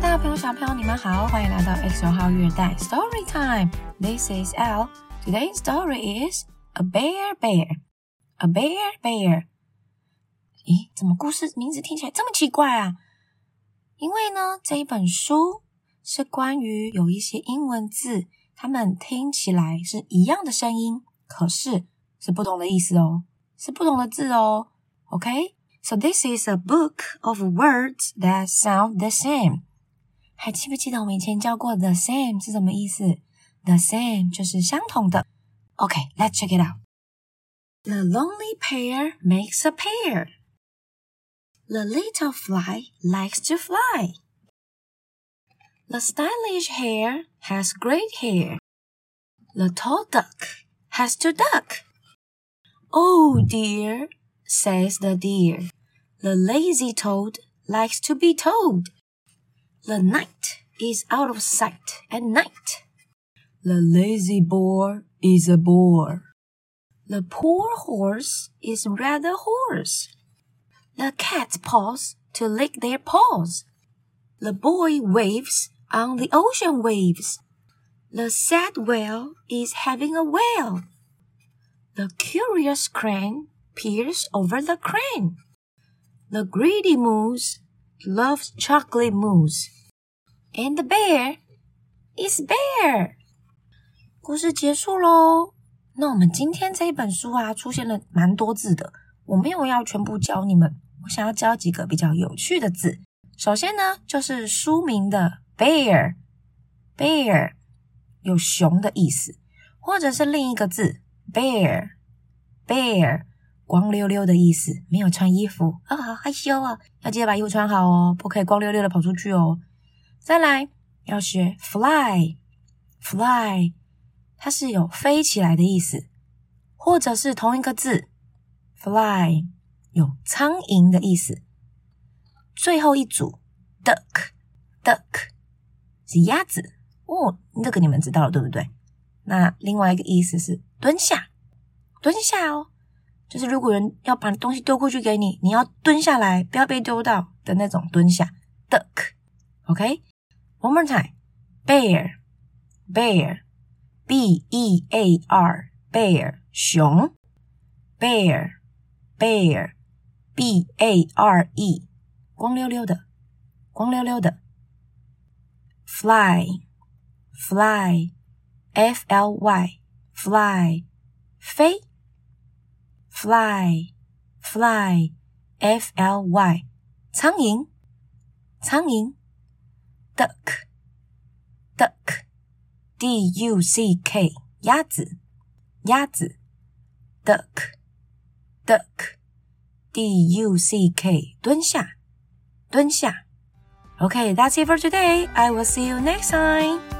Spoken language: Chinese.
大朋友、小朋友，你们好，欢迎来到 X 九号月代 Story Time。This is L. Today's story is a bear bear. A bear bear. 咦，怎么故事名字听起来这么奇怪啊？因为呢，这一本书是关于有一些英文字，它们听起来是一样的声音，可是是不同的意思哦，是不同的字哦。OK。So this is a book of words that sound the same. 还记不记得我们以前教过 the same 是什么意思？The same 就是相同的。Okay, let's check it out. The lonely pair makes a pair. The little fly likes to fly. The stylish hare has great hair. The tall duck has to duck. Oh dear, says the deer. The lazy toad likes to be told. The night is out of sight at night. The lazy boar is a bore. The poor horse is rather hoarse. The cat paws to lick their paws. The boy waves on the ocean waves. The sad whale is having a whale. The curious crane peers over the crane. The greedy moose loves chocolate mousse, and the bear is bear. 故事结束喽。那我们今天这一本书啊，出现了蛮多字的。我没有要全部教你们，我想要教几个比较有趣的字。首先呢，就是书名的 bear，bear 有熊的意思，或者是另一个字 bear，bear。光溜溜的意思，没有穿衣服啊，好害羞啊！要记得把衣服穿好哦，不可以光溜溜的跑出去哦。再来要学 fly，fly，它是有飞起来的意思，或者是同一个字 fly 有苍蝇的意思。最后一组 duck，duck 是鸭子哦，这个你们知道了对不对？那另外一个意思是蹲下，蹲下哦。就是如果人要把东西丢过去给你，你要蹲下来，不要被丢到的那种蹲下。Duck，OK？One more time，bear，bear，b e a r，bear，熊，bear，bear，b a r e，光溜溜的，光溜溜的。Fly，fly，f l y，fly，飞。f l y，苍蝇，苍蝇，duck, duck, d u c k，鸭子，鸭子，duck, duck, d u c k，蹲下，蹲下。Okay, that's it for today. I will see you next time.